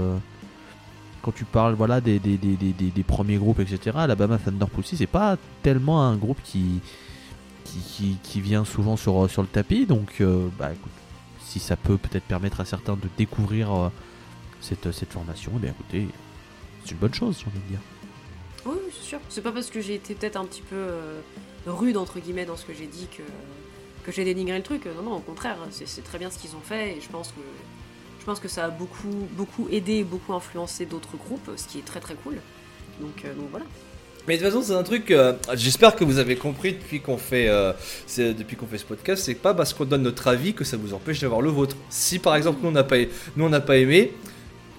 quand tu parles voilà des, des, des, premiers groupes etc Alabama Thunder Pussy c'est pas tellement un groupe qui qui, qui, vient souvent sur, sur le tapis donc bah écoute si ça peut peut-être permettre à certains de découvrir cette, cette formation eh bien écoutez c'est une bonne chose j'ai envie de dire Oui, c'est sûr. C'est pas parce que j'ai été peut-être un petit peu euh, rude, entre guillemets, dans ce que j'ai dit que, que j'ai dénigré le truc. Non, non, au contraire, c'est c'est très bien ce qu'ils ont fait et je pense que, je pense que ça a beaucoup, beaucoup aidé et beaucoup influencé d'autres groupes, ce qui est très très cool. Donc, euh, donc voilà. Mais de toute façon, c'est un truc. euh, J'espère que vous avez compris depuis qu'on fait, euh, c'est- depuis qu'on fait ce podcast. C'est pas parce qu'on donne notre avis que ça vous empêche d'avoir le vôtre. Si par exemple nous on n'a pas, nous on n'a pas aimé,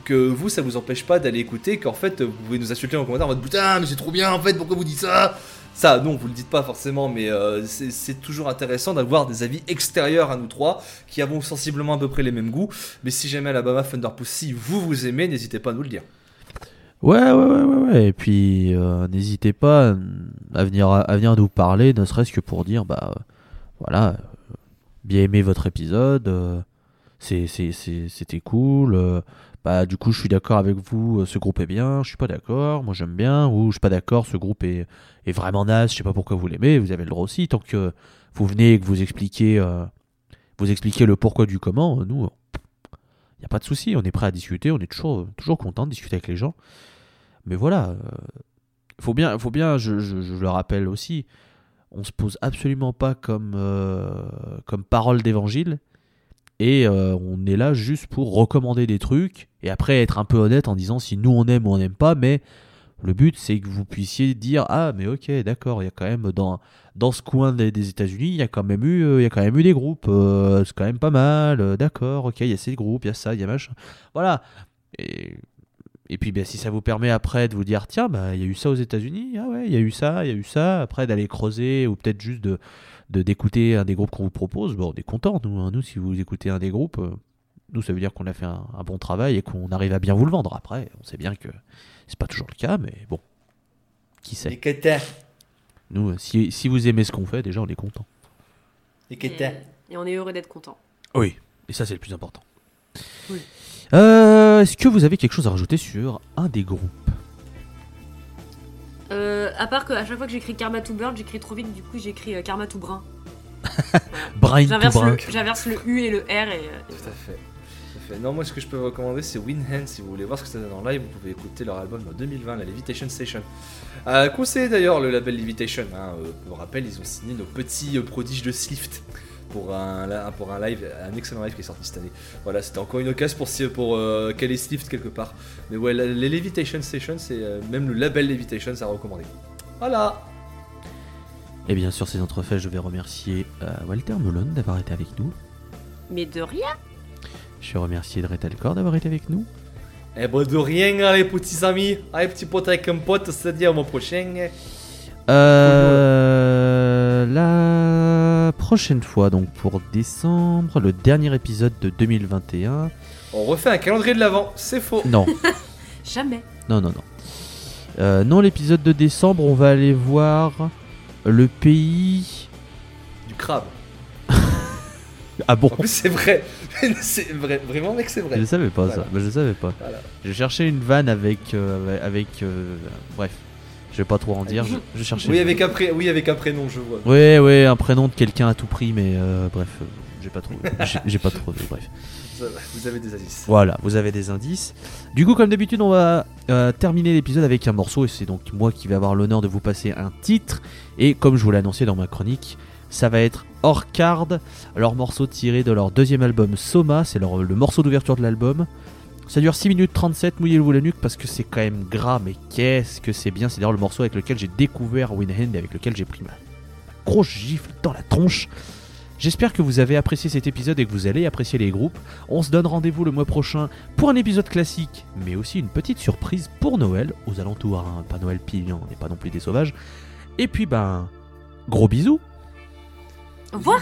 que vous ça vous empêche pas d'aller écouter, qu'en fait vous pouvez nous insulter en commentaire en mode putain mais c'est trop bien en fait pourquoi vous dites ça? Ça, non, vous le dites pas forcément, mais euh, c'est toujours intéressant d'avoir des avis extérieurs à nous trois, qui avons sensiblement à peu près les mêmes goûts. Mais si jamais Alabama Thunder Pussy, vous vous aimez, n'hésitez pas à nous le dire. ouais ouais ouais ouais, ouais. et puis euh, n'hésitez pas à venir à venir nous parler ne serait-ce que pour dire bah voilà bien aimé votre épisode euh, c'était cool bah du coup je suis d'accord avec vous euh, ce groupe est bien je suis pas d'accord moi j'aime bien ou je suis pas d'accord ce groupe est, est vraiment naze je sais pas pourquoi vous l'aimez vous avez le droit aussi tant que vous venez et que vous expliquez euh, vous expliquez le pourquoi du comment euh, nous il y a pas de souci on est prêt à discuter on est toujours toujours content de discuter avec les gens. Mais voilà faut bien faut bien je, le rappelle aussi on se pose absolument pas comme comme parole d'évangile et euh, on est là juste pour recommander des trucs et après être un peu honnête en disant si nous on aime ou on n'aime pas mais Le but, c'est que vous puissiez dire ah mais ok d'accord, il y a quand même dans dans ce coin des, États-Unis, il y a quand même eu euh, y a quand même eu des groupes, euh, c'est quand même pas mal, d'accord, ok, il y a ces groupes, il y a ça, il y a machin, voilà. Et, et puis ben, si ça vous permet après de vous dire tiens bah il y a eu ça aux États-Unis, ah ouais il y a eu ça, il y a eu ça, après d'aller creuser ou peut-être juste de de d'écouter un des groupes qu'on vous propose, bon on est content nous, hein. nous si vous écoutez un des groupes. euh, nous, ça veut dire qu'on a fait un, un bon travail et qu'on arrive à bien vous le vendre. Après, on sait bien que c'est pas toujours le cas, mais bon, qui sait. Et que t'as Nous, euh, si, si vous aimez ce qu'on fait, déjà, on est content. Et que Et, on est heureux d'être content. Oui, et ça, c'est le plus important. Oui. Euh, Est-ce que vous avez quelque chose à rajouter sur un des groupes? Euh, à part qu'à chaque fois que j'écris Karma to Burn, j'écris trop vite, du coup j'écris euh, Karma to Brun. To J'inverse Brain. le, j'inverse le U et le R et. euh, Tout à fait. Tout à fait. Non, moi ce que je peux vous recommander c'est Winhand. Si vous voulez voir ce que ça donne en live, vous pouvez écouter leur album en 2020, la Levitation Station. Euh, conseillez d'ailleurs le label Levitation. Hein. Euh, pour rappel, ils ont signé nos petits euh, prodiges de Slift pour un, pour un live, un excellent live qui est sorti cette année. Voilà, c'était encore une occasion pour, pour euh, caler Slift quelque part. Mais ouais, la- les Levitation Station, c'est euh, même le label Levitation, ça a recommandé. Voilà. Et bien sûr, ces entrefaits, je vais remercier euh, Walter Melon d'avoir été avec nous. Mais de rien Je vais remercier Dretalcor d'avoir été avec nous. Eh ben de rien, les petits amis. Allez, petit pote avec un pote, c'est-à-dire au mois prochain. Euh, la prochaine fois, donc pour décembre, le dernier épisode de 2021. On refait un calendrier de l'avant, c'est faux. Non, Jamais. non, non, non. Euh, non, l'épisode de décembre, on va aller voir le pays. Du crabe. Ah bon En plus, c'est vrai. c'est vrai. Vraiment, mec, c'est Je vrai. ne savais pas Voilà. ça. Bah, je savais pas. Voilà. Je cherchais une vanne avec. euh, avec euh, bref, je vais pas trop en dire. Je, je cherchais. Oui, avec un, pré- oui, avec un prénom, je vois. Ouais, ouais, un prénom de quelqu'un à tout prix, mais euh, bref, euh, j'ai pas trouvé. J'ai- pas bref. Vous avez des indices. Voilà, vous avez des indices. Du coup, comme d'habitude, on va euh, terminer l'épisode avec un morceau, et c'est donc moi qui vais avoir l'honneur de vous passer un titre. Et comme je vous l'ai annoncé dans ma chronique, ça va être Orcard, leur morceau tiré de leur deuxième album Soma, c'est le morceau d'ouverture de l'album. Ça dure 6 minutes 37, mouillez-vous la nuque parce que c'est quand même gras, mais qu'est-ce que c'est bien. C'est d'ailleurs le morceau avec lequel j'ai découvert Winhand et avec lequel j'ai pris ma grosse gifle dans la tronche. J'espère que vous avez apprécié cet épisode et que vous allez apprécier les groupes. On se donne rendez-vous le mois prochain pour un épisode classique, mais aussi une petite surprise pour Noël, aux alentours, hein, pas Noël pile, on n'est pas non plus des sauvages. Et puis ben, gros bisous Au revoir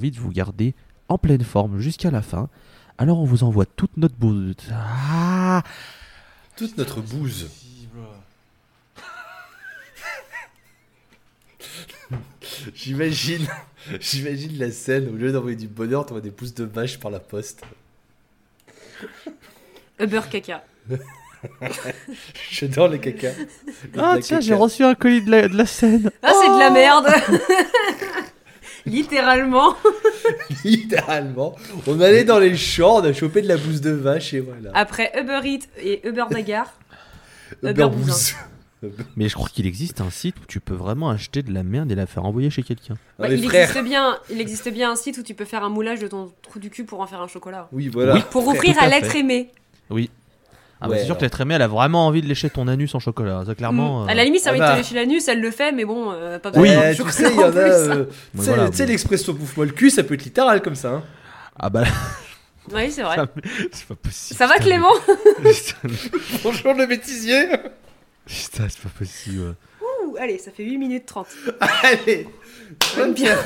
envie de vous garder en pleine forme jusqu'à la fin. Alors on vous envoie toute notre bouse. Ah Toute notre bouse. J'imagine, j'imagine la scène, au lieu d'envoyer du bonheur, t'envoies des pousses de vache par la poste. Uber caca. J'adore les caca. Ah tiens, j'ai reçu un colis de la, de la scène. Ah, c'est de la Oh merde Littéralement. Littéralement. On allait dans les champs, on a chopé de la bouse de vache et voilà. Après Uber Eats et Uber Nagar. Uber Uber bouse. Mais je crois qu'il existe un site où tu peux vraiment acheter de la merde et la faire envoyer chez quelqu'un. Ah, Bah, il, frères. existe bien, il existe bien un site où tu peux faire un moulage de ton trou du cul pour en faire un chocolat. Oui, voilà. Oui. Pour Frère, offrir à l'être aimé. Oui. Ah bah c'est sûr alors. que l'être aimé, elle a vraiment envie de lécher ton anus en chocolat. Ça, clairement. Mm. euh, À la limite, ça ah va bah. te lécher l'anus, elle le fait, mais bon, euh, pas Oui. besoin de Eh, tu sais, il y en a. plus. euh, tu sais, voilà, tu sais, bon. l'expresso bouffe-moi le cul, ça peut être littéral comme ça. Hein. Ah bah Oui, c'est vrai. ça- c'est pas possible. Ça va, putain, Clément Bonjour le bêtisier. putain, c'est pas possible. Ouh, Allez, ça fait 8 minutes 30. Allez. J'aime bien.